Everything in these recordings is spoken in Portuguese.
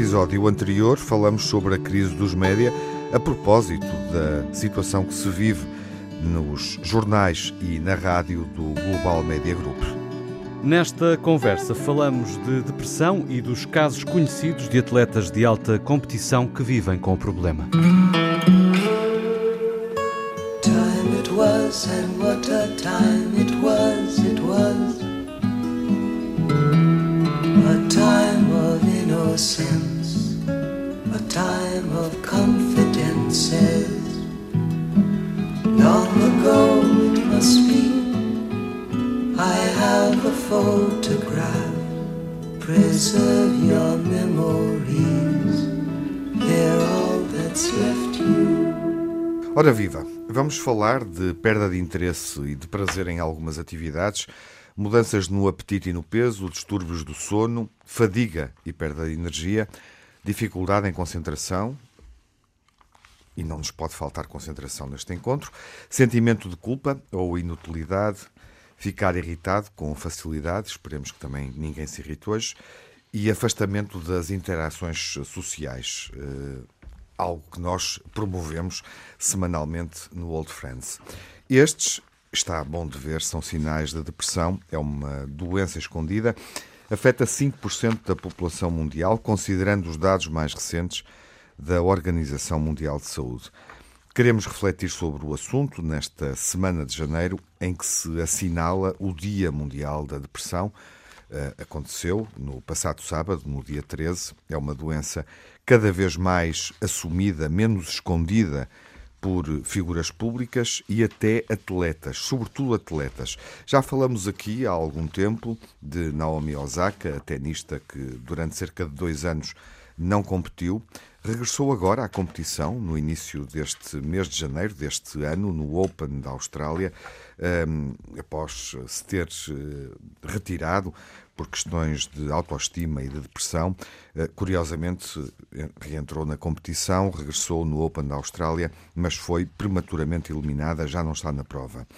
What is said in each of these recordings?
episódio anterior, falamos sobre a crise dos média a propósito da situação que se vive nos jornais e na rádio do Global Media Group. Nesta conversa falamos de depressão e dos casos conhecidos de atletas de alta competição que vivem com o problema. Time it was and what a time it was, it was A time of innocence, time of confidences Long ago it must be I have a photograph. Preserve your memories. They're all that's left you. Ora viva, vamos falar de perda de interesse e de prazer em algumas atividades, mudanças no apetite e no peso, distúrbios do sono, fadiga e perda de energia, dificuldade em concentração, e não nos pode faltar concentração neste encontro, sentimento de culpa ou inutilidade, ficar irritado com facilidade, esperemos que também ninguém se irrite hoje, e afastamento das interações sociais, uh, algo que nós promovemos semanalmente no Old Friends. Estes, está bom de ver, são sinais de depressão, é uma doença escondida, afeta 5% da população mundial, considerando os dados mais recentes da Organização Mundial de Saúde. Queremos refletir sobre o assunto nesta semana de janeiro, em que se assinala o Dia Mundial da Depressão. Uh, aconteceu no passado sábado, no dia 13. É uma doença cada vez mais assumida, menos escondida por figuras públicas e até atletas, sobretudo atletas. Já falamos aqui há algum tempo de Naomi Osaka, a tenista que durante cerca de dois anos não competiu, regressou agora à competição no início deste mês de janeiro deste ano, no Open da Austrália, um, após se ter uh, retirado por questões de autoestima e de depressão. Uh, curiosamente, reentrou na competição, regressou no Open da Austrália, mas foi prematuramente eliminada, já não está na prova.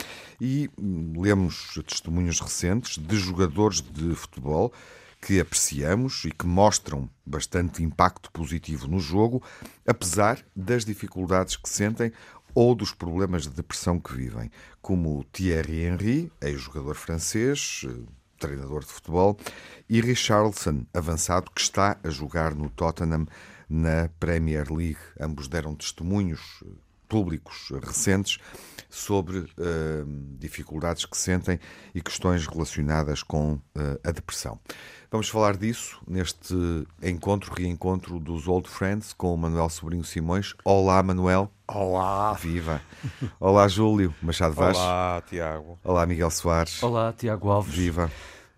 E um, lemos testemunhos recentes de jogadores de futebol que apreciamos e que mostram bastante impacto positivo no jogo, apesar das dificuldades que sentem ou dos problemas de depressão que vivem, como Thierry Henry, ex-jogador francês, treinador de futebol, e Richarlison, avançado, que está a jogar no Tottenham na Premier League. Ambos deram testemunhos públicos recentes sobre uh, dificuldades que sentem e questões relacionadas com uh, a depressão. Vamos falar disso neste encontro, reencontro dos Old Friends com o Manuel Sobrinho Simões. Olá, Manuel. Olá. Viva. Olá, Júlio Machado Vaz. Olá, Tiago. Olá, Miguel Soares. Olá, Tiago Alves. Viva.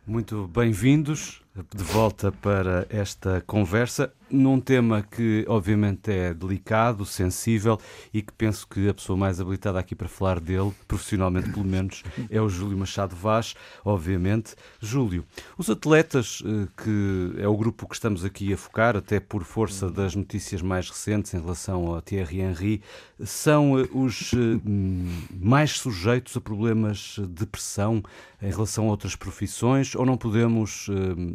Muito bem-vindos de volta para esta conversa num tema que obviamente é delicado, sensível e que penso que a pessoa mais habilitada aqui para falar dele, profissionalmente pelo menos, é o Júlio Machado Vaz, obviamente. Júlio, os atletas, eh, que é o grupo que estamos aqui a focar, até por força das notícias mais recentes em relação a Thierry Henry, são eh, os eh, mais sujeitos a problemas de pressão em relação a outras profissões ou não podemos,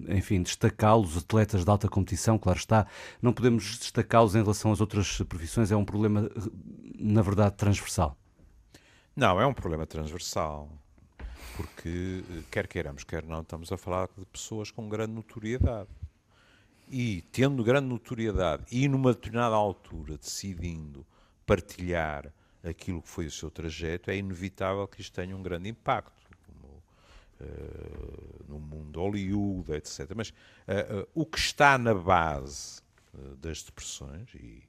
enfim, destacá-los, atletas de alta competição, claro está, não podemos destacá-los em relação às outras profissões, é um problema, na verdade, transversal. Não, é um problema transversal, porque, quer queiramos, quer não, estamos a falar de pessoas com grande notoriedade. E, tendo grande notoriedade e numa determinada altura decidindo partilhar aquilo que foi o seu trajeto, é inevitável que isto tenha um grande impacto. Uh, no mundo Hollywood, etc. Mas uh, uh, o que está na base das depressões, e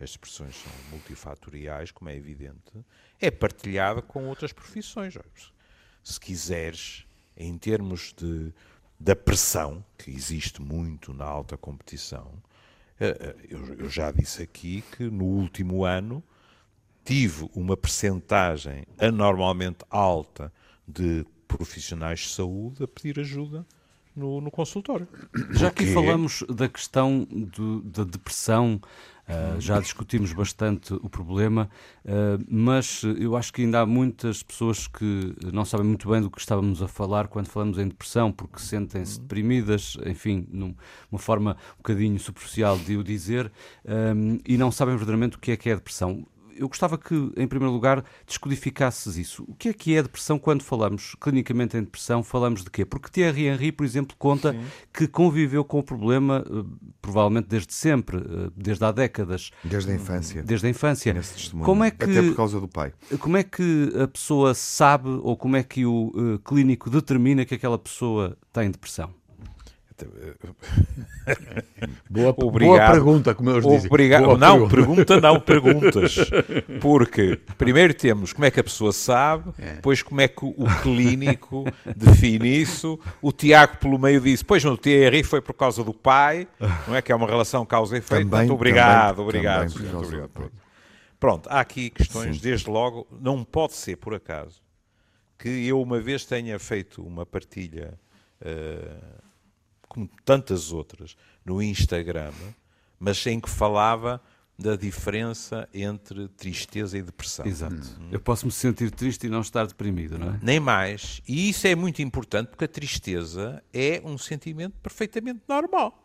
as depressões são multifatoriais, como é evidente, é partilhada com outras profissões. Se quiseres, em termos de, da pressão, que existe muito na alta competição, eu, eu já disse aqui que no último ano tive uma percentagem anormalmente alta de profissionais de saúde a pedir ajuda no, no consultório. Já aqui falamos da questão do, da depressão, uh, já discutimos bastante o problema, uh, mas eu acho que ainda há muitas pessoas que não sabem muito bem do que estávamos a falar quando falamos em depressão, porque sentem-se deprimidas, enfim, numa forma um bocadinho superficial de o dizer, um, e não sabem verdadeiramente o que é que é a depressão eu gostava que, em primeiro lugar, descodificasses isso. O que é que é depressão quando falamos clinicamente em depressão? Falamos de quê? Porque Thierry Henry, por exemplo, conta Sim. que conviveu com o problema eh, provavelmente desde sempre, eh, desde há décadas. Desde a infância. Desde a infância. Como é que, Até por causa do pai. Como é que a pessoa sabe ou como é que o uh, clínico determina que aquela pessoa tem depressão? Boa, boa pergunta, como eu disse. Obrigado. não, pergunta. pergunta não, perguntas. Porque primeiro temos como é que a pessoa sabe, é. depois como é que o, clínico define isso. O Tiago, pelo meio, disse: Pois no TRI foi por causa do pai, não é? Que é uma relação causa e efeito. Também, muito obrigado, também, obrigado. Também muito obrigado. Pronto. Pronto, há aqui questões, Sim. desde logo, não pode ser por acaso que eu uma vez tenha feito uma partilha. Uh, como tantas outras, no Instagram, mas em que falava da diferença entre tristeza e depressão. Exato. Hum. Eu posso me sentir triste e não estar deprimido, não é? Nem mais. E isso é muito importante porque a tristeza é um sentimento perfeitamente normal.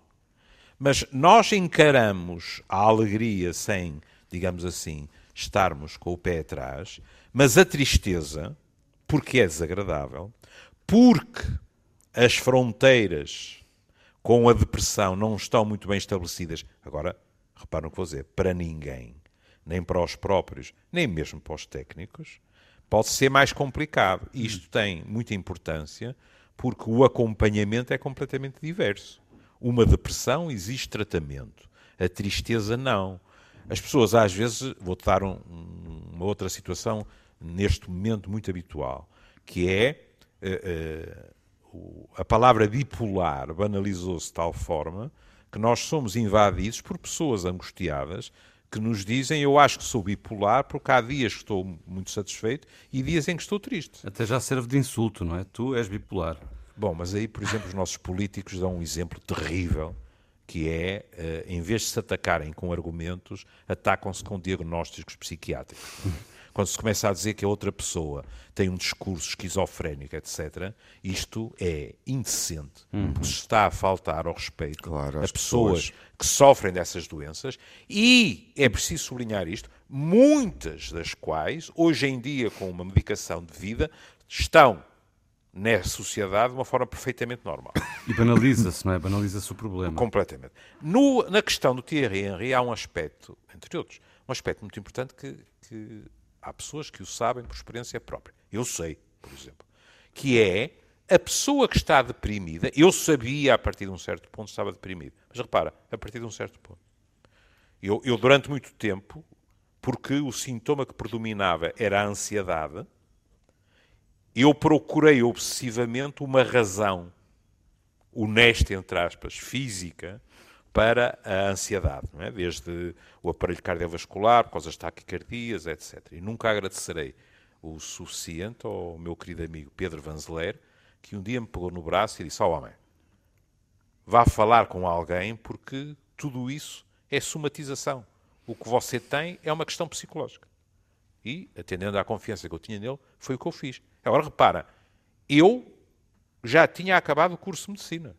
Mas nós encaramos a alegria sem, digamos assim, estarmos com o pé atrás, mas a tristeza, porque é desagradável, porque as fronteiras com a depressão não estão muito bem estabelecidas. Agora, reparam o que vou dizer, para ninguém, nem para os próprios, nem mesmo para os técnicos, pode ser mais complicado. E isto tem muita importância porque o acompanhamento é completamente diverso. Uma depressão existe tratamento, a tristeza não. As pessoas às vezes, vou-te dar um, uma outra situação neste momento muito habitual, que é uh, uh, a palavra bipolar banalizou-se de tal forma que nós somos invadidos por pessoas angustiadas que nos dizem eu acho que sou bipolar porque há dias que estou muito satisfeito e dias em que estou triste. Até já serve de insulto, não é? Tu és bipolar. Bom, mas aí, por exemplo, os nossos políticos dão um exemplo terrível que é, eh, em vez de se atacarem com argumentos, atacam-se com diagnósticos psiquiátricos quando se começa a dizer que a outra pessoa tem um discurso esquizofrénico, etc., isto é indecente, uhum. porque está a faltar ao respeito claro, a pessoas, pessoas que sofrem dessas doenças e é preciso sublinhar isto, muitas das quais, hoje em dia, com uma medicação de vida, estão na sociedade de uma forma perfeitamente normal. E banaliza-se, não é? Banaliza-se o problema. Completamente. No, na questão do Thierry Henry há um aspecto, entre outros, um aspecto muito importante que, que Há pessoas que o sabem por experiência própria. Eu sei, por exemplo. Que é a pessoa que está deprimida. Eu sabia a partir de um certo ponto estava deprimido. Mas repara, a partir de um certo ponto. Eu, eu durante muito tempo, porque o sintoma que predominava era a ansiedade, eu procurei obsessivamente uma razão honesta, entre aspas, física, para a ansiedade, é? desde o aparelho cardiovascular, por causa das taquicardias, etc. E nunca agradecerei o suficiente ao meu querido amigo Pedro Vanzeler, que um dia me pegou no braço e disse: Ó oh, homem, vá falar com alguém porque tudo isso é somatização. O que você tem é uma questão psicológica. E, atendendo à confiança que eu tinha nele, foi o que eu fiz. Agora repara, eu já tinha acabado o curso de medicina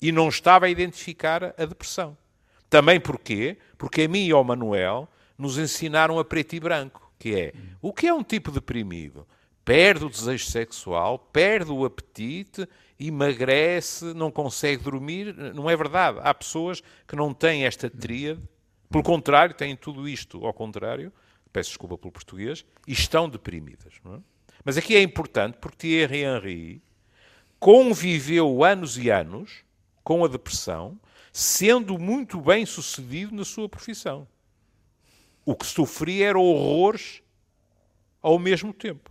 e não estava a identificar a depressão. Também porquê? Porque a mim e ao Manuel nos ensinaram a preto e branco, que é o que é um tipo deprimido? Perde o desejo sexual, perde o apetite, emagrece, não consegue dormir. Não é verdade. Há pessoas que não têm esta tríade, pelo contrário, têm tudo isto ao contrário, peço desculpa pelo português, e estão deprimidas. É? Mas aqui é importante porque Thierry Henry conviveu anos e anos com a depressão, sendo muito bem sucedido na sua profissão. O que sofria era horrores ao mesmo tempo.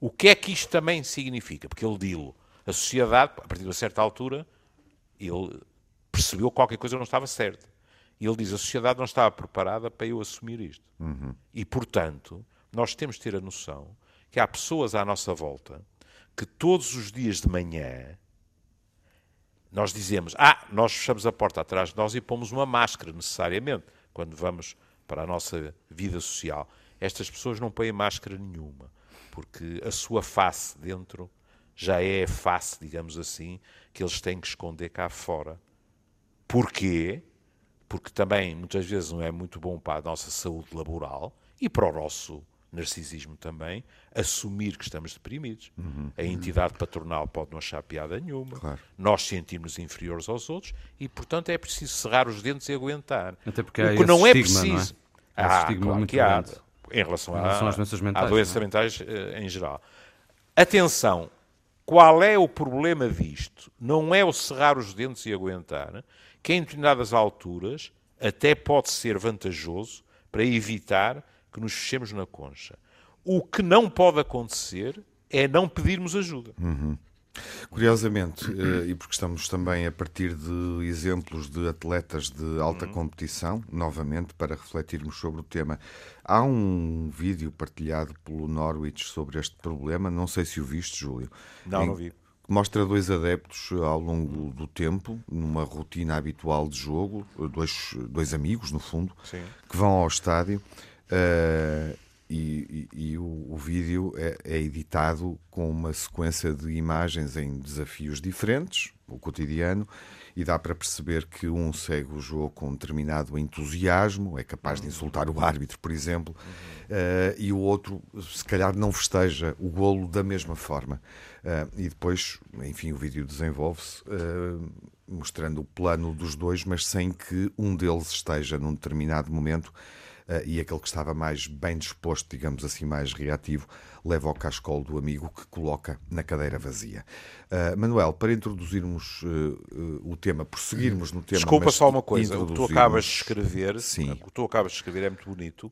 O que é que isto também significa? Porque ele dilo, a sociedade, a partir de uma certa altura, ele percebeu que qualquer coisa não estava certa. E ele diz: a sociedade não estava preparada para eu assumir isto. Uhum. E, portanto, nós temos de ter a noção que há pessoas à nossa volta que todos os dias de manhã nós dizemos, ah, nós fechamos a porta atrás de nós e pomos uma máscara necessariamente quando vamos para a nossa vida social. Estas pessoas não põem máscara nenhuma, porque a sua face dentro já é a face, digamos assim, que eles têm que esconder cá fora. Porquê? Porque também muitas vezes não é muito bom para a nossa saúde laboral e para o nosso narcisismo também, assumir que estamos deprimidos. Uhum. A entidade patronal pode não achar piada nenhuma, claro. nós sentimos inferiores aos outros e, portanto, é preciso cerrar os dentes e aguentar. Até porque o que não é preciso. Não é? Há ah, claro que há, em relação, em relação a, às doenças mentais, à doenças é? mentais eh, em geral. Atenção, qual é o problema disto? Não é o cerrar os dentes e aguentar, que em determinadas alturas até pode ser vantajoso para evitar que nos fechemos na concha. O que não pode acontecer é não pedirmos ajuda. Uhum. Curiosamente, eh, e porque estamos também a partir de exemplos de atletas de alta uhum. competição, novamente, para refletirmos sobre o tema, há um vídeo partilhado pelo Norwich sobre este problema, não sei se o viste, Júlio. Não, em, não vi. Mostra dois adeptos ao longo do tempo, numa rotina habitual de jogo, dois, dois amigos, no fundo, Sim. que vão ao estádio Uh, e, e, e o, o, vídeo é, é, editado com uma sequência de imagens em desafios diferentes, o cotidiano, e dá para perceber que um segue o jogo com um determinado entusiasmo, é capaz de insultar o árbitro, por exemplo, uh, e o outro, se calhar, não festeja o golo da mesma forma. Uh, e depois, enfim, o vídeo desenvolve-se. Uh, mostrando o plano dos dois, mas sem que um deles esteja num determinado momento e aquele que estava mais bem disposto, digamos assim, mais reativo, leva ao cascolo do amigo que coloca na cadeira vazia. Uh, Manuel, para introduzirmos uh, o tema, prosseguirmos no tema. Desculpa só uma coisa, o que tu acabas de escrever, Sim. o que tu acabas de escrever é muito bonito,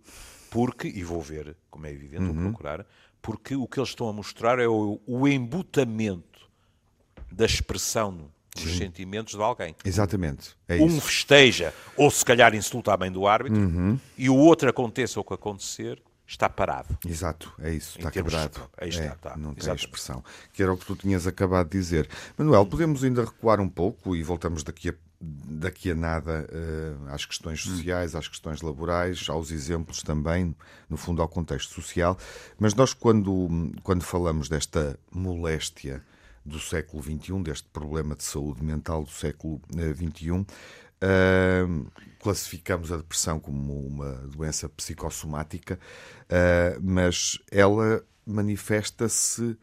porque, e vou ver, como é evidente, uhum. vou procurar, porque o que eles estão a mostrar é o, o embutamento da expressão dos Sim. sentimentos de alguém. Exatamente. É um isso. festeja, ou se calhar insulta a mãe do árbitro, uhum. e o outro aconteça o que acontecer, está parado. Exato, é isso, está quebrado. De... Aí está, é, está. Não tem expressão. Que era o que tu tinhas acabado de dizer. Manuel, podemos ainda recuar um pouco e voltamos daqui a daqui a nada uh, às questões hum. sociais, às questões laborais, aos exemplos também, no fundo ao contexto social. Mas nós, quando, quando falamos desta moléstia do século XXI, deste problema de saúde mental do século XXI. Uh, eh, classificamos a depressão como uma doença psicossomática, uh, mas ela manifesta-se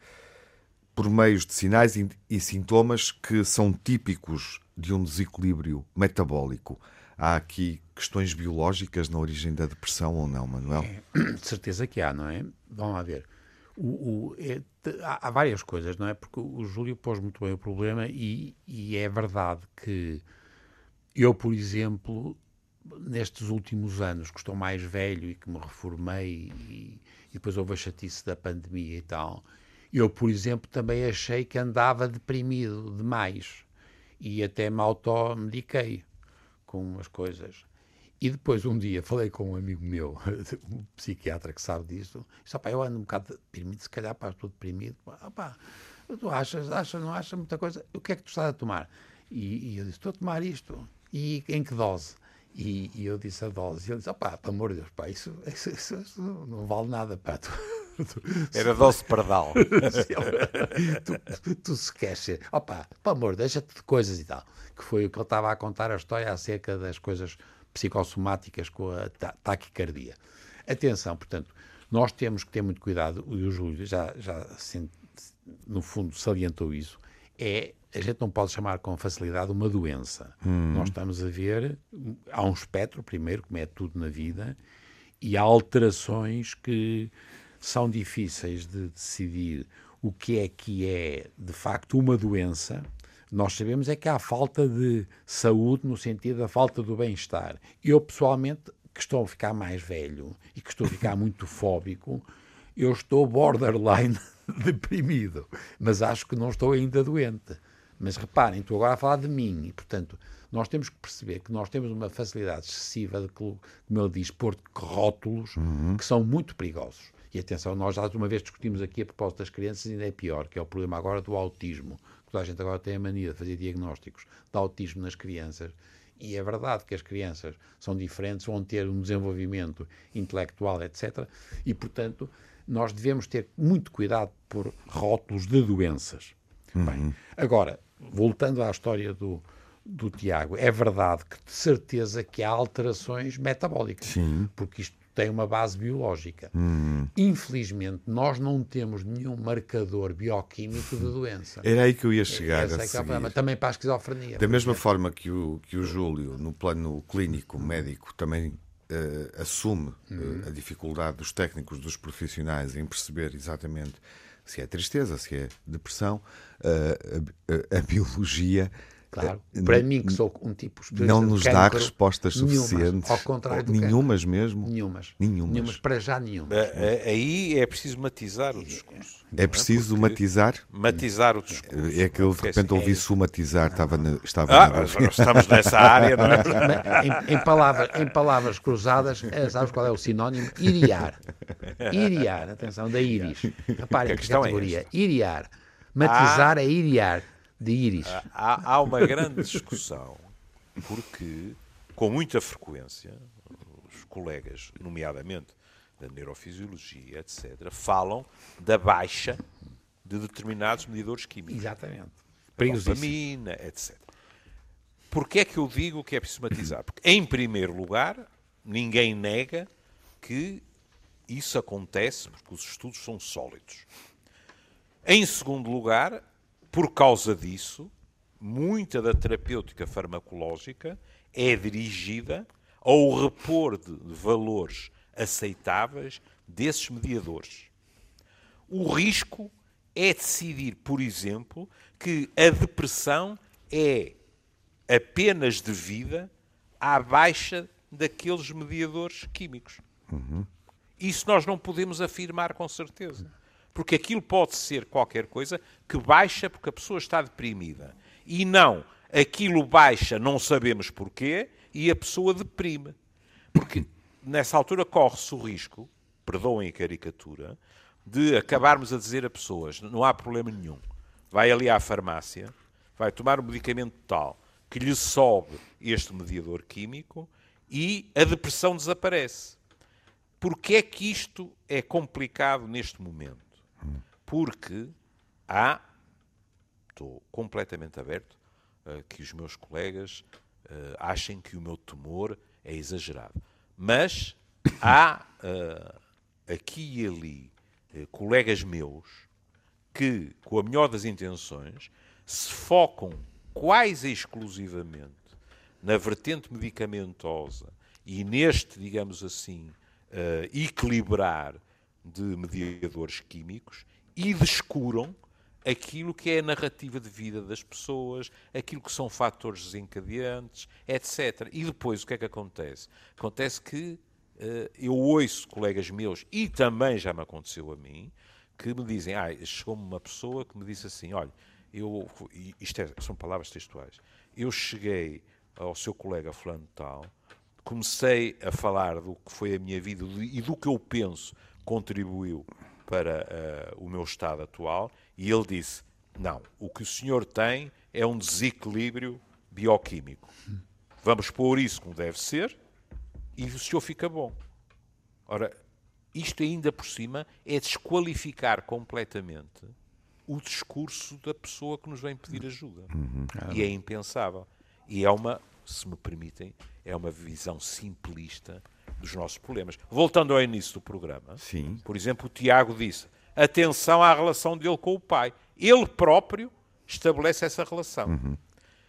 por meios de sinais e, e sintomas que são típicos de um desequilíbrio metabólico. Há aqui questões biológicas na origem da depressão ou não, Manuel? É, de certeza que há, não é? Vamos lá ver. O, o, é, há, há, várias coisas, não é? Porque o Júlio pôs muito bem o problema e, e é verdade que eu, por exemplo, nestes últimos anos, que estou mais velho e que me reformei e, e, depois houve a chatice da pandemia e tal, eu, por exemplo, também achei que andava deprimido demais e até me automediquei com as coisas. E depois, um dia, falei com um amigo meu, um psiquiatra que sabe disso, disse, eu ando um bocado deprimido, se calhar, pá, estou deprimido. Pá, tu achas, achas, não achas muita coisa? O que é que tu estás a tomar? E, e eu disse, estou a tomar isto. E em que dose? E, e eu disse a dose. E ele disse, pá, pelo amor de Deus, pá, isso, isso, isso, isso não vale nada, pá. Tu, Era dose pardal. tu, tu, se queres ser, opá, pelo amor, deixa-te de coisas e tal. Que foi o que ele estava a contar a história acerca das coisas psicossomáticas com a taquicardia. Atenção, portanto, nós temos que ter muito cuidado, e o Júlio já, já no fundo salientou isso, é a gente não pode chamar com facilidade uma doença. Hum. Nós estamos a ver, há um espectro, primeiro, como é tudo na vida, e há alterações que são difíceis de decidir o que é que é, de facto, uma doença nós sabemos é que há falta de saúde no sentido da falta do bem-estar. Eu, pessoalmente, que estou a ficar mais velho e que estou a ficar muito fóbico, eu estou borderline deprimido, mas acho que não estou ainda doente. Mas reparem, estou agora a falar de mim e, portanto, nós temos que perceber que nós temos uma facilidade excessiva de, como ele diz, pôr rótulos uhum. que são muito perigosos. E atenção, nós já uma vez discutimos aqui a propósito das crianças, ainda é pior, que é o problema agora do autismo. Toda a gente agora tem a mania de fazer diagnósticos de autismo nas crianças. E é verdade que as crianças são diferentes, vão ter um desenvolvimento intelectual, etc. E, portanto, nós devemos ter muito cuidado por rótulos de doenças. Uhum. Bem, agora, voltando à história do, do Tiago, é verdade que de certeza que há alterações metabólicas, Sim. porque isto tem uma base biológica. Hum. Infelizmente, nós não temos nenhum marcador bioquímico de doença. Era aí que eu ia chegar. Esse a é que é problema. Também para a esquizofrenia. Da mesma forma que o, que o Júlio, no plano clínico, médico, também uh, assume uh, a dificuldade dos técnicos, dos profissionais em perceber exatamente se é tristeza, se é depressão, uh, a, a, a biologia Claro. Eh, Para mim, que sou um tipo Não nos dá respostas suficientes. Nenhumas, ao contrário do Nenhumas mesmo? Nenhumas. Nenhumas. Nenhumas. Para já, nenhumas. Aí é preciso matizar o discurso. É preciso matizar? Matizar o discurso. É que eu de repente ouvi sumatizar, estava na, estava ah, na... Estamos nessa área, não é? em, em, palavras, em palavras cruzadas, é, sabes qual é o sinónimo? Iriar. Iriar, atenção, da íris. Reparem que, que é categoria. É iriar. Matizar ah. é iriar de íris. Há, há uma grande discussão, porque, com muita frequência, os colegas, nomeadamente da neurofisiologia, etc., falam da baixa de determinados medidores químicos. Exatamente. Dopamina, etc. Porquê é que eu digo que é preciso matizar? Porque, em primeiro lugar, ninguém nega que isso acontece porque os estudos são sólidos. Em segundo lugar, por causa disso, muita da terapêutica farmacológica é dirigida ao repor de valores aceitáveis desses mediadores. O risco é decidir, por exemplo, que a depressão é apenas devida à baixa daqueles mediadores químicos. Uhum. Isso nós não podemos afirmar com certeza. Porque aquilo pode ser qualquer coisa que baixa porque a pessoa está deprimida. E não, aquilo baixa, não sabemos porquê, e a pessoa deprime. Porque nessa altura corre-se o risco, perdoem a caricatura, de acabarmos a dizer a pessoas: não há problema nenhum. Vai ali à farmácia, vai tomar um medicamento tal que lhe sobe este mediador químico e a depressão desaparece. Porquê é que isto é complicado neste momento? Porque há, estou completamente aberto, uh, que os meus colegas uh, achem que o meu temor é exagerado. Mas há uh, aqui e ali colegas meus que, com a melhor das intenções, se focam quase exclusivamente na vertente medicamentosa e neste, digamos assim, equilibrar de mediadores químicos e descuram aquilo que é a narrativa de vida das pessoas, aquilo que são fatores desencadeantes, etc. E depois o que é que acontece? Acontece que uh, eu ouço colegas meus, e também já me aconteceu a mim, que me dizem, ah, chegou-me uma pessoa que me disse assim, olha, eu, isto é, são palavras textuais, eu cheguei ao seu colega fulano tal, comecei a falar do que foi a minha vida e do que eu penso contribuiu para uh, o meu estado atual e ele disse: Não, o que o senhor tem é um desequilíbrio bioquímico. Vamos pôr isso como deve ser e o senhor fica bom. Ora, isto ainda por cima é desqualificar completamente o discurso da pessoa que nos vem pedir ajuda. Uhum. E é impensável. E é uma, se me permitem, é uma visão simplista dos nossos problemas. Voltando ao início do programa, Sim. por exemplo, o Tiago disse: atenção à relação dele com o pai. Ele próprio estabelece essa relação. Uhum.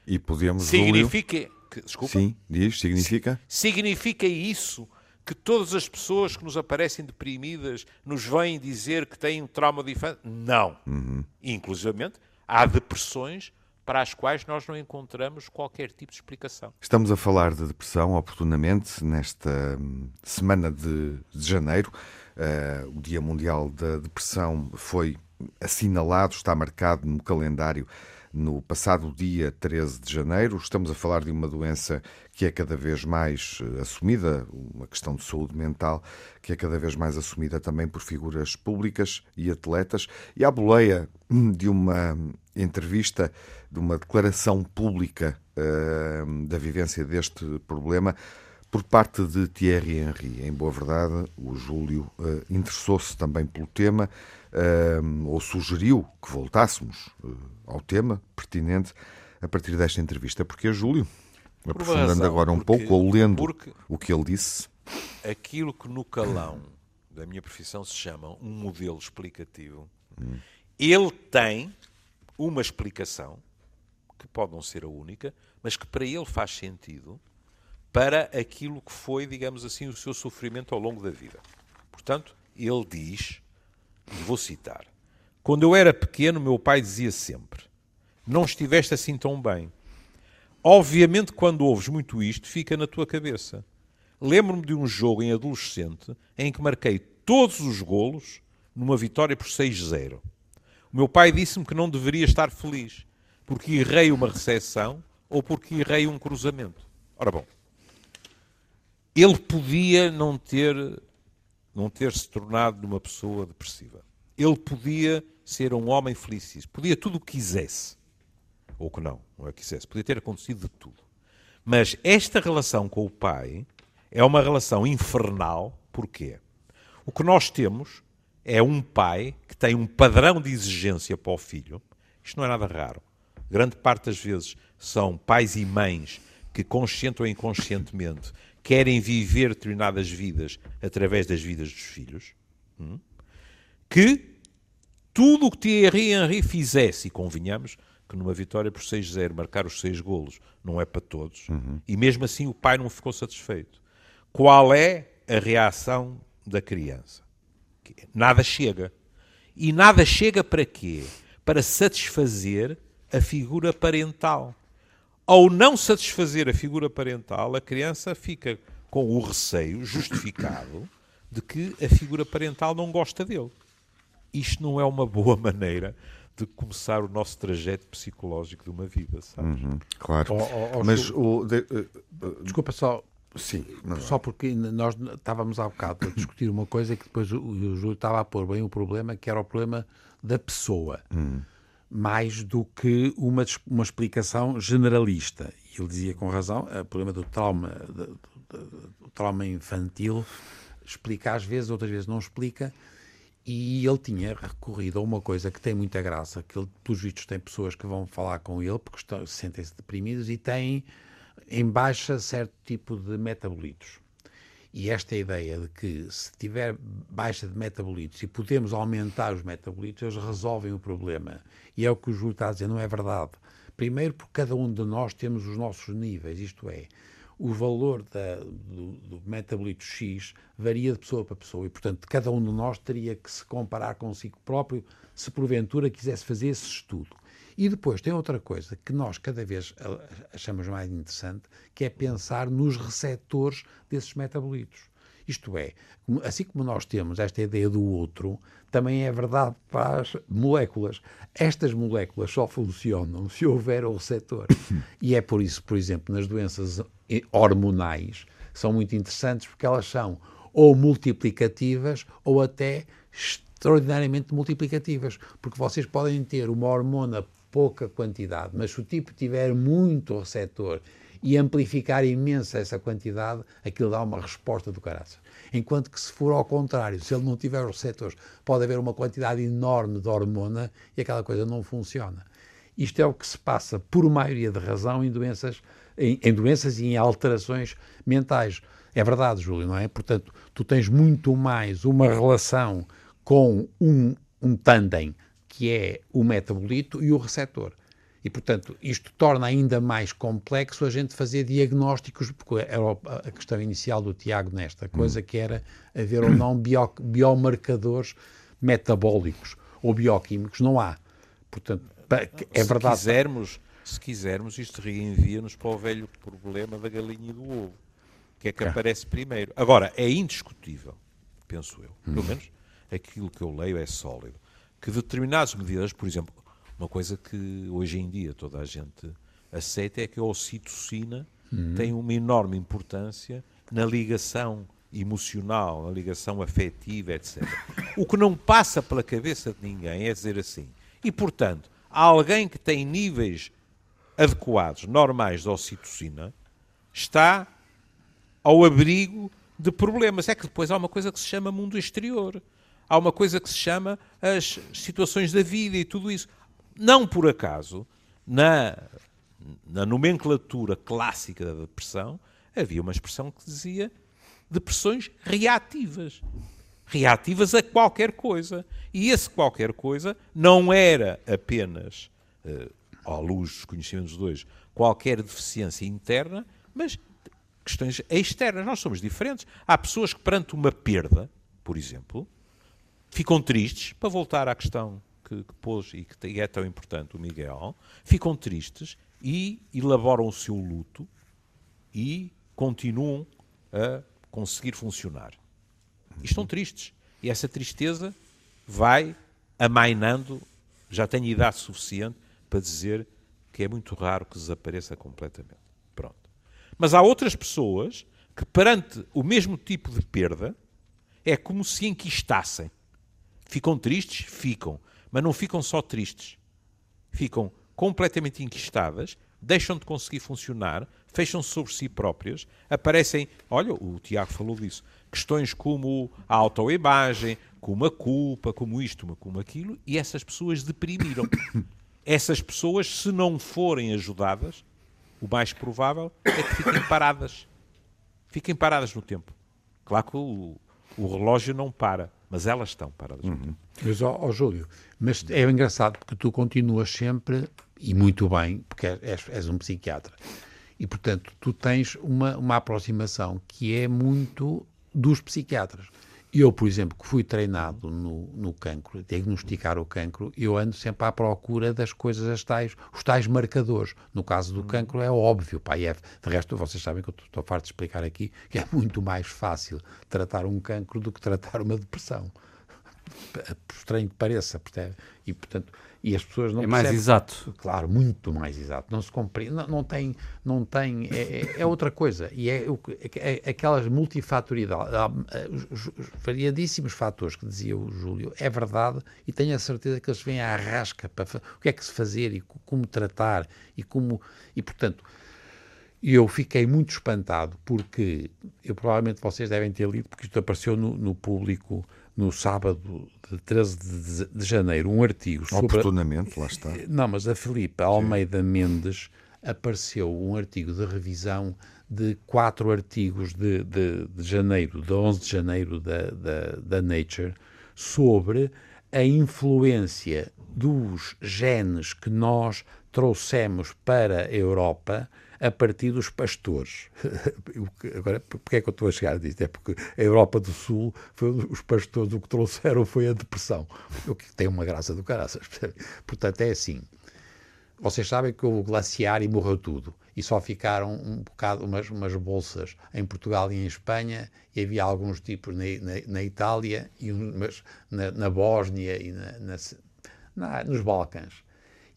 E podemos. Significa. Que, desculpa? Sim, diz, significa? Significa isso que todas as pessoas que nos aparecem deprimidas nos vêm dizer que têm um trauma de infância? Não. Uhum. Inclusivamente, há depressões para as quais nós não encontramos qualquer tipo de explicação. Estamos a falar de depressão oportunamente nesta hum, semana de, de janeiro. Uh, o Dia Mundial da Depressão foi assinalado, está marcado no calendário no passado dia 13 de janeiro. Estamos a falar de uma doença que é cada vez mais eh, assumida, uma questão de saúde mental que é cada vez mais assumida também por figuras públicas e atletas. E à boleia de uma entrevista, de uma declaração pública uh, da vivência deste problema, por parte de Thierry Henry. Em boa verdade, o Júlio uh, interessou-se também pelo tema, uh, ou sugeriu que voltássemos ao tema pertinente a partir desta entrevista. Porque, Júlio, aprofundando razão, agora um porque, pouco, ou lendo o que ele disse. Aquilo que no calão da minha profissão se chama um modelo explicativo, hum. ele tem uma explicação, que pode não ser a única, mas que para ele faz sentido para aquilo que foi, digamos assim, o seu sofrimento ao longo da vida. Portanto, ele diz, e vou citar: Quando eu era pequeno, meu pai dizia sempre: Não estiveste assim tão bem. Obviamente, quando ouves muito isto, fica na tua cabeça. Lembro-me de um jogo em adolescente em que marquei todos os golos numa vitória por 6-0. Meu pai disse-me que não deveria estar feliz, porque errei uma recepção ou porque errei um cruzamento. Ora bom, ele podia não ter não ter se tornado uma pessoa depressiva. Ele podia ser um homem felicíssimo, podia tudo o que quisesse. Ou que não, não é que quisesse, podia ter acontecido de tudo. Mas esta relação com o pai é uma relação infernal, porquê? O que nós temos é um pai que tem um padrão de exigência para o filho. Isto não é nada raro. Grande parte das vezes são pais e mães que, consciente ou inconscientemente, querem viver determinadas vidas através das vidas dos filhos, hum? que tudo o que Thierry Henry fizesse, e convenhamos que numa vitória por 6-0 marcar os seis golos não é para todos, uhum. e mesmo assim o pai não ficou satisfeito. Qual é a reação da criança? Nada chega. E nada chega para quê? Para satisfazer a figura parental. Ao não satisfazer a figura parental, a criança fica com o receio justificado de que a figura parental não gosta dele. Isto não é uma boa maneira de começar o nosso trajeto psicológico de uma vida, sabes? Uhum, claro. Oh, oh, oh, Mas o. De, uh, uh, Desculpa só. Sim. Não, só porque nós estávamos há bocado a discutir uma coisa que depois o, o Júlio estava a pôr bem o problema, que era o problema da pessoa. Uhum mais do que uma, uma explicação generalista. E ele dizia com razão, o problema do trauma, do, do trauma infantil explica às vezes, outras vezes não explica, e ele tinha recorrido a uma coisa que tem muita graça, que ele, pelos vistos, tem pessoas que vão falar com ele porque estão, sentem-se deprimidos e têm em baixa certo tipo de metabolitos. E esta ideia de que se tiver baixa de metabolitos e podemos aumentar os metabolitos, eles resolvem o problema. E é o que o Júlio está a dizer, não é verdade. Primeiro, porque cada um de nós temos os nossos níveis, isto é, o valor da, do, do metabolito X varia de pessoa para pessoa e, portanto, cada um de nós teria que se comparar consigo próprio se porventura quisesse fazer esse estudo. E depois tem outra coisa que nós cada vez achamos mais interessante, que é pensar nos receptores desses metabolitos. Isto é, assim como nós temos esta ideia do outro, também é verdade para as moléculas. Estas moléculas só funcionam se houver o receptor. e é por isso, por exemplo, nas doenças hormonais, são muito interessantes porque elas são ou multiplicativas ou até extraordinariamente multiplicativas, porque vocês podem ter uma hormona pouca quantidade, mas se o tipo tiver muito receptor e amplificar imensa essa quantidade, aquilo dá uma resposta do caraças. Enquanto que se for ao contrário, se ele não tiver os receptores, pode haver uma quantidade enorme de hormona e aquela coisa não funciona. Isto é o que se passa, por maioria de razão, em doenças, em, em doenças e em alterações mentais. É verdade, Júlio, não é? Portanto, tu tens muito mais uma relação com um, um tandem, que é o metabolito e o receptor. E, portanto, isto torna ainda mais complexo a gente fazer diagnósticos, porque era a questão inicial do Tiago nesta coisa, que era haver ou não bio, biomarcadores metabólicos ou bioquímicos. Não há. Portanto, é se verdade. Quisermos, se quisermos, isto reenvia-nos para o velho problema da galinha e do ovo. que é que aparece primeiro? Agora, é indiscutível, penso eu, pelo menos aquilo que eu leio é sólido, que determinadas medidas, por exemplo, Uma coisa que hoje em dia toda a gente aceita é que a ocitocina uhum. tem uma enorme importância na ligação emocional, na ligação afetiva, etc. O que não passa pela cabeça de ninguém é dizer assim. E, portanto, alguém que tem níveis adequados, normais de ocitocina, está ao abrigo de problemas. É que depois há uma coisa que se chama mundo exterior. Há uma coisa que se chama as situações da vida e tudo isso. Não por acaso, na, na nomenclatura clássica da depressão, havia uma expressão que dizia depressões reativas. Reativas a qualquer coisa. E esse qualquer coisa não era apenas, uh, à luz dos conhecimentos de qualquer deficiência interna, mas questões externas. Nós somos diferentes. Há pessoas que, perante uma perda, por exemplo, ficam tristes, para voltar à questão que, que pôs e que é tão importante o Miguel, ficam tristes e elaboram o seu luto e continuam a conseguir funcionar. E estão tristes. E essa tristeza vai amainando, já tenho idade suficiente para dizer que é muito raro que desapareça completamente. Pronto. Mas há outras pessoas que, perante o mesmo tipo de perda, é como se enquistassem. Ficam tristes? Ficam. Mas não ficam só tristes. Ficam completamente enquistadas, deixam de conseguir funcionar, fecham-se sobre si próprias, aparecem, olha, o Tiago falou disso, questões como a autoimagem, como a culpa, como isto, como aquilo, e essas pessoas deprimiram. essas pessoas, se não forem ajudadas, o mais provável é que fiquem paradas. Fiquem paradas no tempo. Claro que o, o relógio não para, mas elas estão paradas uhum. Mas, ó, ó, Júlio, mas é engraçado porque tu continuas sempre, e muito bem, porque és, és um psiquiatra, e portanto tu tens uma, uma aproximação que é muito dos psiquiatras. Eu, por exemplo, que fui treinado no, no cancro, diagnosticar o cancro, eu ando sempre à procura das coisas, as tais, os tais marcadores. No caso do cancro é óbvio, pá, é, de resto vocês sabem que eu estou farto de explicar aqui que é muito mais fácil tratar um cancro do que tratar uma depressão. Estranho que pareça? E, portanto, e as pessoas não é mais percebem. exato. Claro muito mais exato. Não se compreende não, não tem não tem é, é, é outra coisa. E é, é, é aquelas multifatoriedade os, os variadíssimos fatores que dizia o Júlio é verdade e tenho a certeza que eles vêm à rasca para o que é que se fazer e como tratar e como e portanto eu fiquei muito espantado porque eu provavelmente vocês devem ter lido porque isto apareceu no, no público no sábado de 13 de, de janeiro um artigo sobre... Oportunamente, lá está. Não, mas a Filipe Almeida Sim. Mendes apareceu um artigo de revisão de quatro artigos de, de, de janeiro, de 11 de janeiro da, da, da Nature, sobre a influência dos genes que nós trouxemos para a Europa a partir dos pastores. Agora, porque é que eu estou a chegar disto? É porque a Europa do Sul, foi, os pastores o que trouxeram foi a depressão, o que tem uma graça do caraças. Portanto, é assim. Vocês sabem que o glaciar e morreu tudo. E só ficaram um bocado, umas, umas bolsas em Portugal e em Espanha, e havia alguns tipos na, na, na Itália, e umas na, na Bósnia e na, na, nos Balcãs.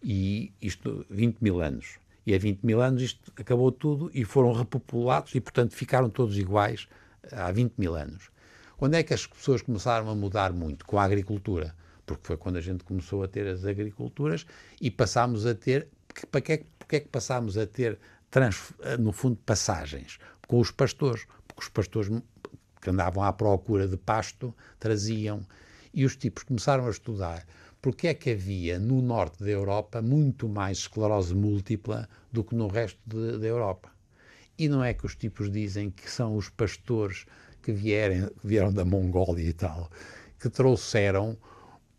E isto, 20 mil anos. E há 20 mil anos isto acabou tudo e foram repopulados e, portanto, ficaram todos iguais há 20 mil anos. Quando é que as pessoas começaram a mudar muito? Com a agricultura. Porque foi quando a gente começou a ter as agriculturas e passámos a ter. Para que, porque é que passámos a ter, trans, no fundo, passagens? Com os pastores. Porque os pastores que andavam à procura de pasto traziam. E os tipos começaram a estudar porque é que havia no norte da Europa muito mais esclerose múltipla do que no resto da Europa. E não é que os tipos dizem que são os pastores que vierem, vieram da Mongólia e tal, que trouxeram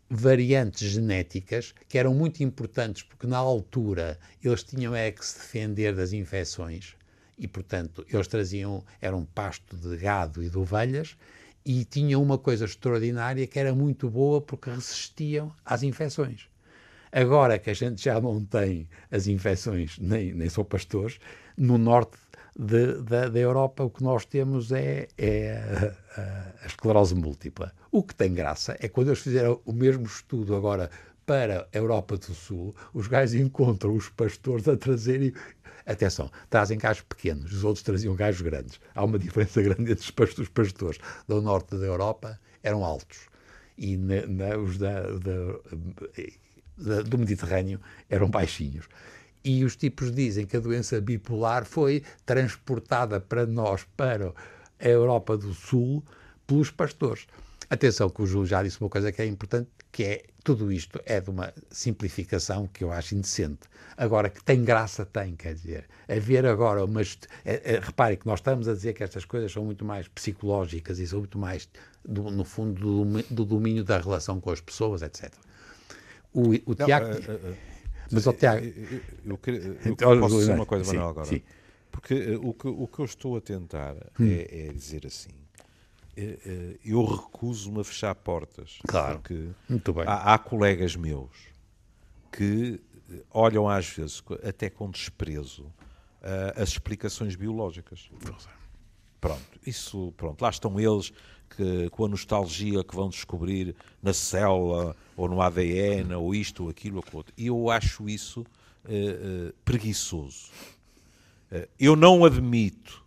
variantes genéticas que eram muito importantes porque na altura eles tinham é que se defender das infecções e portanto eles traziam eram pasto de gado e de ovelhas e tinham uma coisa extraordinária que era muito boa porque resistiam às infecções. Agora que a gente já não tem as infecções, nem, nem são pastores, no norte de, da, Europa o que nós temos é, é a, a, esclerose múltipla. O que tem graça é quando eles fizeram o mesmo estudo agora para a Europa do Sul, os gajos encontram os pastores a trazerem. Atenção, trazem gajos pequenos, os outros traziam gajos grandes. Há uma diferença grande entre os pastores do norte da Europa, eram altos. E na, na, os da, da, da, do Mediterrâneo eram baixinhos. E os tipos dizem que a doença bipolar foi transportada para nós, para a Europa do Sul, pelos pastores. Atenção que o Júlio já disse uma coisa que é importante, que é tudo isto é de uma simplificação que eu acho indecente. Agora, que tem graça, tem, quer dizer, haver agora mas É, é, repare que nós estamos a dizer que estas coisas são muito mais psicológicas e são muito mais, do, no fundo, do, do, domínio da relação com as pessoas, etc. O, o Tiago. Uh, uh, uh, mas o Tiago. Eu, eu, eu, eu posso dizer uma coisa, Manuel, agora. Sim. Porque o que, o que eu estou a tentar hum. é, é dizer assim eu recuso-me a fechar portas. Claro. Porque Muito bem. Há, há, colegas meus que olham às vezes até com desprezo uh, as explicações biológicas. Pronto, isso, pronto, lá estão eles que, com a nostalgia que vão descobrir na célula ou no ADN ou isto ou aquilo ou aquilo. E eu acho isso uh, uh, preguiçoso. eu não admito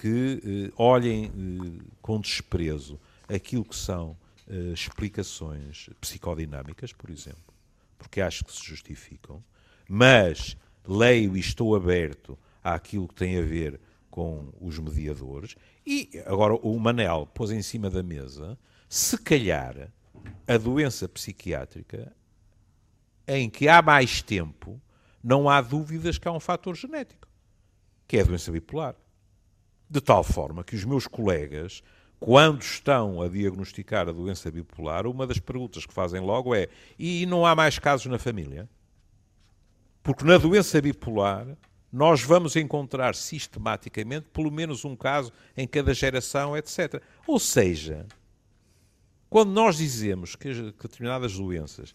que eh, olhem eh, com desprezo aquilo que são eh, explicações psicodinâmicas, por exemplo, porque acho que se justificam, mas leio e estou aberto àquilo que tem a ver com os mediadores. E agora o Manel pôs em cima da mesa, se calhar, a doença psiquiátrica em que há mais tempo, não há dúvidas que há um fator genético, que é a doença bipolar. De tal forma que os meus colegas, quando estão a diagnosticar a doença bipolar, uma das perguntas que fazem logo é: e não há mais casos na família? Porque na doença bipolar nós vamos encontrar sistematicamente pelo menos um caso em cada geração, etc. Ou seja, quando nós dizemos que, determinadas doenças,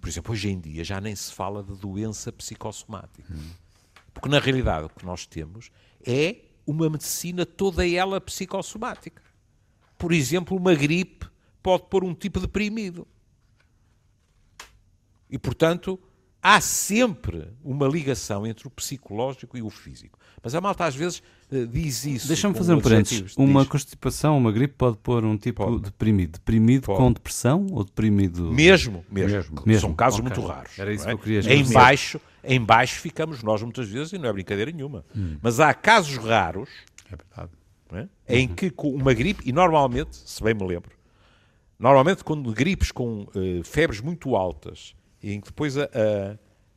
por exemplo, hoje em dia já nem se fala de doença psicossomática. Hum. Porque na realidade o que nós temos é uma medicina toda ela psicossomática. Por exemplo, uma gripe pode pôr um tipo deprimido. E, portanto, há sempre uma ligação entre o psicológico e o físico. Mas a malta às vezes eh, diz isso. Deixa-me fazer um parênteses. Uma diz... constipação, uma gripe pode pôr um tipo pode. deprimido. Deprimido pode. com depressão ou deprimido. Mesmo, mesmo. mesmo. São casos okay. muito raros. Era isso é? que eu queria dizer. Em baixo, em baixo ficamos nós muitas vezes, e não é brincadeira nenhuma. Hum. Mas há casos raros é é? em que com uma gripe, e normalmente, se bem me lembro, normalmente quando gripes com uh, febres muito altas, em que depois a, a,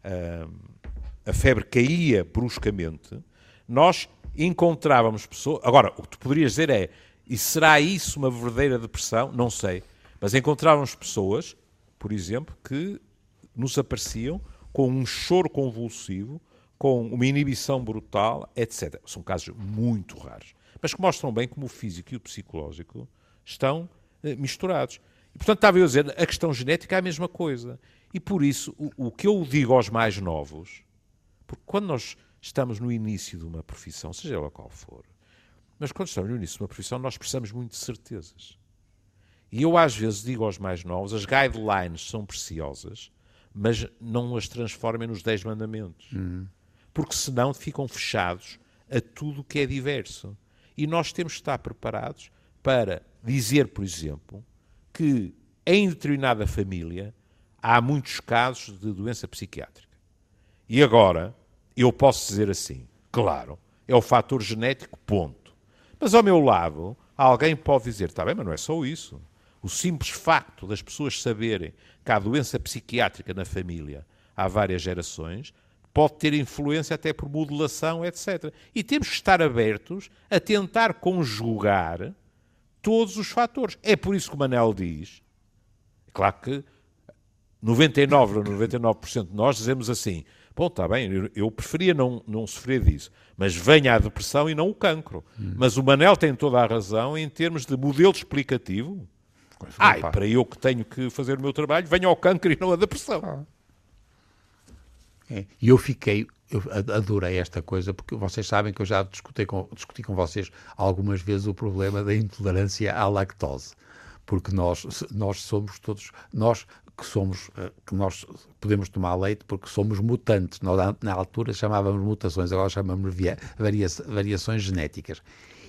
a, a febre caía bruscamente, nós encontrávamos pessoas. Agora, o que tu poderias dizer é: e será isso uma verdadeira depressão? Não sei. Mas encontrávamos pessoas, por exemplo, que nos apareciam com um choro convulsivo, com uma inibição brutal, etc. São casos muito raros, mas que mostram bem como o físico e o psicológico estão eh, misturados. E, portanto, estava eu a dizer, a questão genética é a mesma coisa. E por isso, o, o que eu digo aos mais novos, porque quando nós estamos no início de uma profissão, seja ela qual for, mas quando estamos no início de uma profissão, nós precisamos muito de certezas. E eu às vezes digo aos mais novos, as guidelines são preciosas, mas não as transformem nos Dez Mandamentos. Uhum. Porque senão ficam fechados a tudo que é diverso. E nós temos que estar preparados para dizer, por exemplo, que em determinada família há muitos casos de doença psiquiátrica. E agora eu posso dizer assim, claro, é o fator genético, ponto. Mas ao meu lado, alguém pode dizer, está bem, mas não é só isso. O simples facto das pessoas saberem que há doença psiquiátrica na família há várias gerações pode ter influência até por modulação, etc. E temos que estar abertos a tentar conjugar todos os fatores. É por isso que o Manel diz, claro que 99 ou 99% de nós dizemos assim, bom, está bem, eu, preferia não, não sofrer disso, mas venha a depressão e não o cancro. Hum. Mas o Manel tem toda a razão em termos de modelo explicativo, Ai, para eu que tenho que fazer o meu trabalho, venha ao câncer e não a depressão. Ah. É. E eu fiquei, eu adorei esta coisa, porque vocês sabem que eu já discuti com, discuti com vocês algumas vezes o problema da intolerância à lactose. Porque nós, nós somos todos, nós que somos, eh, que nós podemos tomar leite porque somos mutantes. Nós, na altura chamávamos mutações, agora chamamos varia, variações genéticas.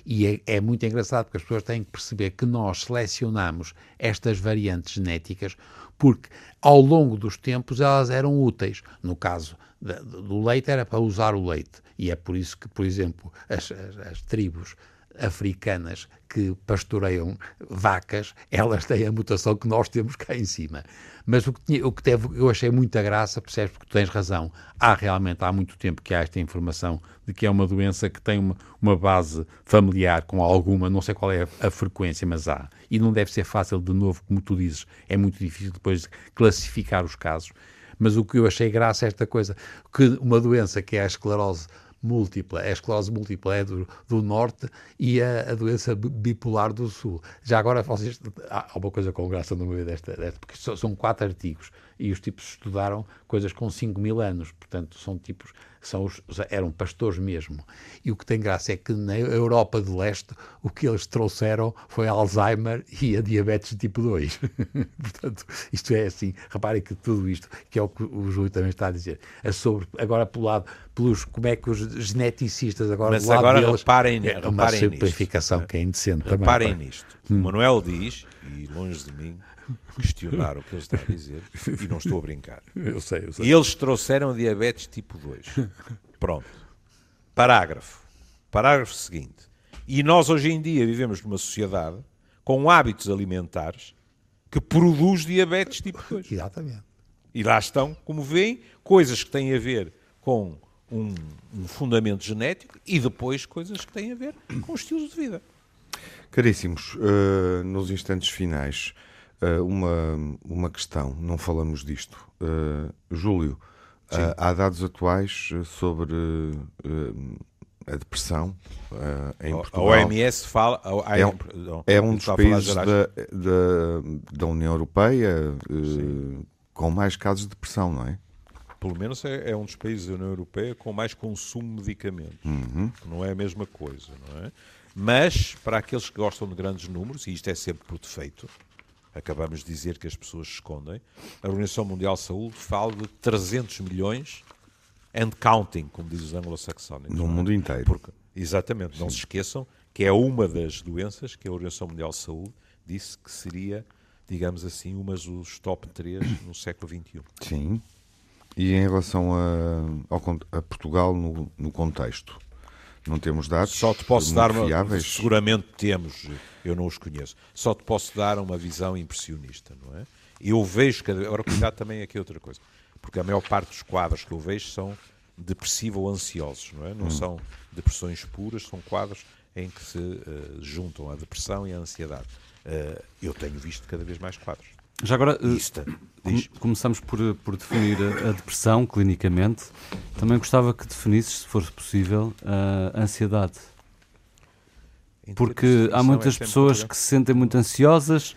E é, é, muito engraçado porque as pessoas têm que perceber que nós selecionamos estas variantes genéticas porque ao longo dos tempos elas eram úteis. No caso do leite era para usar o leite. E é por isso que, por exemplo, as, as, as tribos africanas que pastoreiam vacas, elas têm a mutação que nós temos cá em cima. Mas o que, tinha, o que teve, eu achei muita graça, percebes, porque tens razão. Há realmente, há muito tempo que há esta informação de que é uma doença que tem uma, uma base familiar com alguma, não sei qual é a, a, frequência, mas há. E não deve ser fácil, de novo, como tu dizes, é muito difícil depois classificar os casos. Mas o que eu achei graça é esta coisa, que uma doença que é a esclerose múltipla. A esclerose múltipla é do, do norte e a, a, doença bipolar do sul. Já agora, vocês, há uma coisa com graça no meio desta, desta porque são quatro artigos e os tipos estudaram coisas com 5 mil anos, portanto, são tipos são os, eram pastores mesmo. E o que tem graça é que na Europa do Leste o que eles trouxeram foi Alzheimer e a diabetes tipo 2. Portanto, isto é assim, reparem que tudo isto, que é o que o Júlio também está a dizer, é sobre, agora pelo lado, pelos, como é que os geneticistas agora Mas agora deles, reparem, é uma reparem simplificação nisto. que é indecente. Reparem também, nisto. Hum. Manuel diz, e longe de mim, questionar o que ele está a dizer e não estou a brincar. Eu sei, eu sei. E eles trouxeram diabetes tipo 2. Pronto. Parágrafo. Parágrafo seguinte. E nós hoje em dia vivemos numa sociedade com hábitos alimentares que produz diabetes tipo 2. Exatamente. E lá estão, como veem, coisas que têm a ver com um, um fundamento genético e depois coisas que têm a ver com o estilo de vida. Caríssimos, uh, nos instantes finais, uh, uma, uma questão, não falamos disto. Uh, Júlio, uh, há dados atuais sobre a depressão em Portugal. A OMS fala. A, é, um, é um dos países da, da, da, União Europeia com mais casos de depressão, não é? Pelo menos é, é, um dos países da União Europeia com mais consumo de medicamentos. Uhum. Não é a mesma coisa, não é? Mas, para aqueles que gostam de grandes números, e isto é sempre por defeito, acabamos de dizer que as pessoas se escondem, a Organização Mundial de Saúde fala de 300 milhões and counting, como diz os anglo-saxónicos. No mundo inteiro. Porque, exatamente, Sim. não se esqueçam que é uma das doenças que a Organização Mundial de Saúde disse que seria, digamos assim, uma dos top 3 no século XXI. Sim. E em relação a, a Portugal no, no contexto? Não temos dados Só te posso dar uma, fiáveis. Seguramente temos, eu não os conheço. Só te posso dar uma visão impressionista, não é? Eu vejo cada agora cuidado também aqui outra coisa, porque a maior parte dos quadros que eu vejo são depressivo ou ansiosos, não é? Não hum. são depressões puras, são quadros em que se uh, juntam a depressão e a ansiedade. Uh, eu tenho visto cada vez mais quadros. Já agora, uh, começamos por, por definir a, a, depressão clinicamente. Também gostava que definisses, se for possível, a ansiedade. Porque há muitas é pessoas que se sentem muito ansiosas,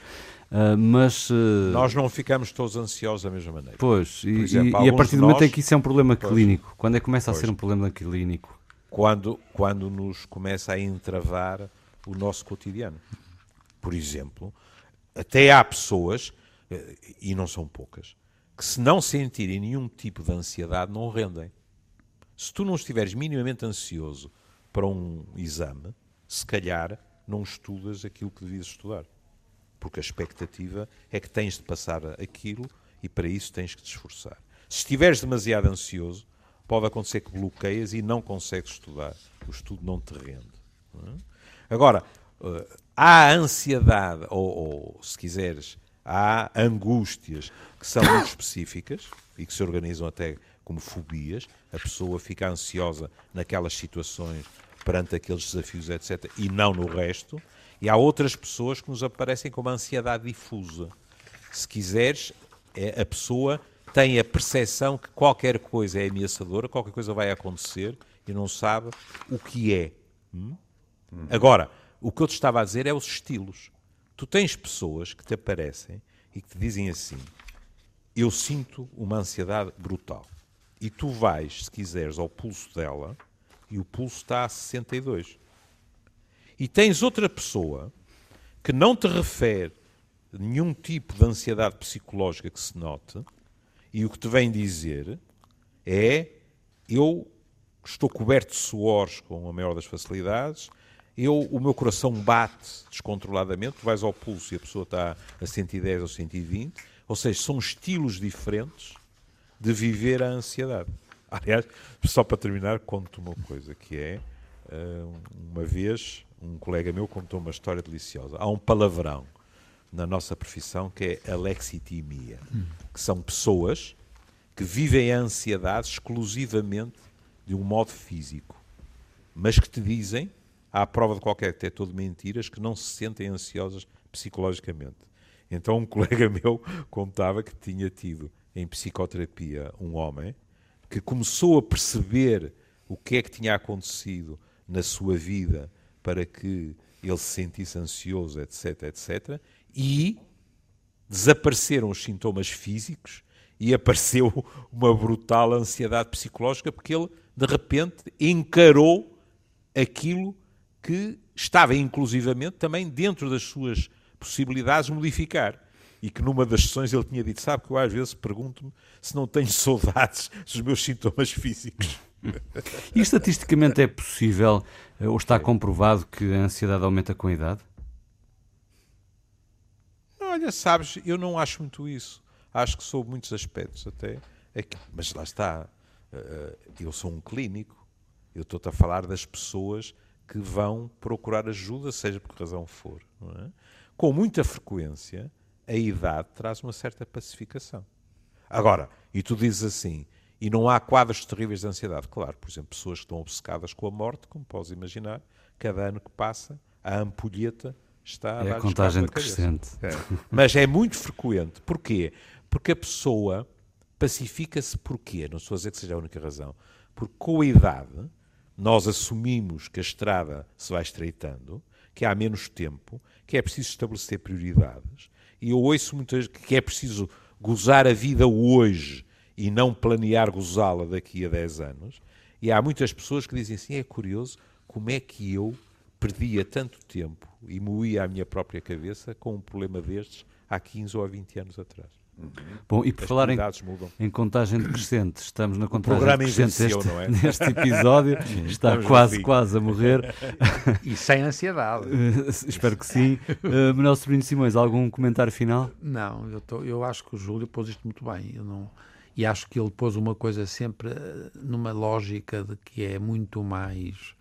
uh, mas. Uh, nós não ficamos todos ansiosos da mesma maneira. Pois, e, exemplo, e a partir do momento nós, em que isso é um problema pois, clínico, quando é que começa pois, a ser um problema clínico? Quando, quando nos começa a entravar o nosso cotidiano. Por exemplo, até há pessoas e não são poucas, que se não sentirem nenhum tipo de ansiedade, não rendem. Se tu não estiveres minimamente ansioso para um exame, se calhar não estudas aquilo que devias estudar. Porque a expectativa é que tens de passar aquilo e para isso tens que te esforçar. Se estiveres demasiado ansioso, pode acontecer que bloqueias e não consegues estudar. O estudo não te rende. É? Agora, eh, há ansiedade, ou, ou se quiseres, há angústias que são muito específicas e que se organizam até como fobias. A pessoa fica ansiosa naquelas situações perante aqueles desafios, etc., e não no resto. E há outras pessoas que nos aparecem como ansiedade difusa. Se quiseres, é, a pessoa tem a percepção que qualquer coisa é ameaçadora, qualquer coisa vai acontecer e não sabe o que é. Hum? Agora, o que eu te estava a dizer é os estilos. Tu tens pessoas que te aparecem e que te dizem assim: Eu sinto uma ansiedade brutal. E tu vais, se quiseres, ao pulso dela e o pulso está a 62. E tens outra pessoa que não te refere nenhum tipo de ansiedade psicológica que se note, e o que te vem dizer é: eu estou coberto de suores com a maior das facilidades, eu, o meu coração bate descontroladamente, tu vais ao pulso e a pessoa está a 110 ou 120, ou seja, são estilos diferentes de viver a ansiedade. Aliás, só para terminar, conto uma coisa, que é, eh, uma vez, um colega meu contou uma história deliciosa. Há um palavrão na nossa profissão que é a lexitimia, que são pessoas que vivem a ansiedade exclusivamente de um modo físico, mas que te dizem, à prova de qualquer detector de mentiras, que não se sentem ansiosas psicologicamente. Então um colega meu contava que tinha tido em psicoterapia um homem que começou a perceber o que é que tinha acontecido na sua vida para que ele se sentisse ansioso, etc, etc, e desapareceram os sintomas físicos e apareceu uma brutal ansiedade psicológica porque ele, de repente, encarou aquilo que estava inclusivamente também dentro das suas possibilidades modificar. E que numa das sessões ele tinha dito: Sabe que eu às vezes pergunto-me se não tenho saudades dos meus sintomas físicos. E estatisticamente é possível, eh, ou está comprovado, que a ansiedade aumenta com a idade? Olha, sabes, eu não acho muito isso. Acho que sou muitos aspectos até. Aqui. Mas lá está. Eh, eu sou um clínico. Eu estou-te a falar das pessoas que vão procurar ajuda, seja por que razão for. É? Com muita frequência, a idade traz uma certa pacificação. Agora, e tu dizes assim, e não há quadros terríveis de ansiedade. Claro, por exemplo, pessoas que estão obcecadas com a morte, como podes imaginar, cada ano que passa, a ampulheta está a É a contagem decrescente. É. Mas é muito frequente. Porquê? Porque a pessoa pacifica-se porquê? Não estou a dizer que seja a única razão. Porque com a idade, nós assumimos que a estrada se vai estreitando, que há menos tempo, que é preciso estabelecer prioridades. E eu ouço muitas vezes que é preciso gozar a vida hoje e não planear gozá-la daqui a 10 anos. E há muitas pessoas que dizem assim: é curioso como é que eu perdia tanto tempo e moía a minha própria cabeça com um problema destes há 15 ou há 20 anos atrás. Bom, e por As falar em, em contagem decrescente, estamos na contagem decrescente é? neste episódio, está Estamos quase, quase a morrer. E sem ansiedade. Espero que sim. Uh, Manuel Sobrinho Simões, algum comentário final? Não, eu, tô, eu acho que o Júlio pôs isto muito bem. Eu não, e acho que ele pôs uma coisa sempre eh, numa lógica de que é muito mais.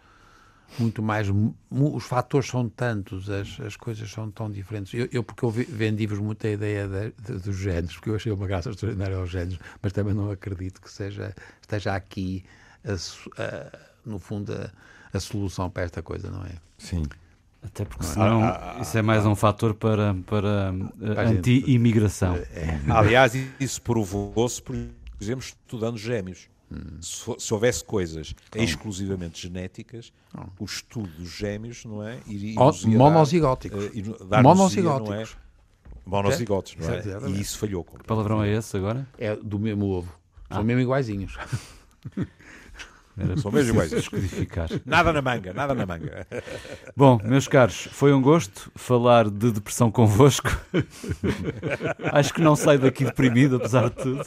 Muito mais. Os fatores são tantos, as, as coisas são tão diferentes. Eu, eu porque eu ve- vendi-vos muito a ideia de- de- dos géneros, porque eu achei uma graça extraordinária aos géneros, mas também não acredito que seja, esteja aqui, a a- no fundo, a, a solução para esta coisa, não é? Sim. Até porque senão isso é mais um fator para, para gente. anti-imigração. Aliás, isso provou-se, por exemplo, estudando gêmeos. Se, fo- se houvesse coisas exclusivamente genéticas, o estudo dos gêmeos, não é? Iria, monozigóticos. eh, Monozigóticos. não é? Monozigóticos, não é? Exatamente. E isso falhou. Que palavrão é esse agora? É do mesmo ovo. São mesmo iguaizinhos. Era São mesmo iguais. descodificar. Nada na manga, nada na manga. Bom, meus caros, foi um gosto falar de depressão convosco. Acho que não saio daqui deprimido, apesar de tudo.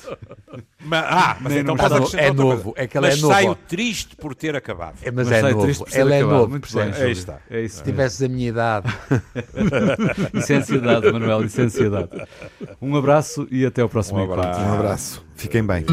Mas, ah, mas Nem então é novo, é que ela é mas novo. saio triste por ter acabado. É, mas, Mas é novo. triste por ser Ela é acabado. novo, Muito bem, Júlio. está. É isso. Se tivesses a minha idade. Licenciedade, Manuel, licenciedade. Um abraço e até ao próximo Um encontro. Um abraço. Fiquem bem.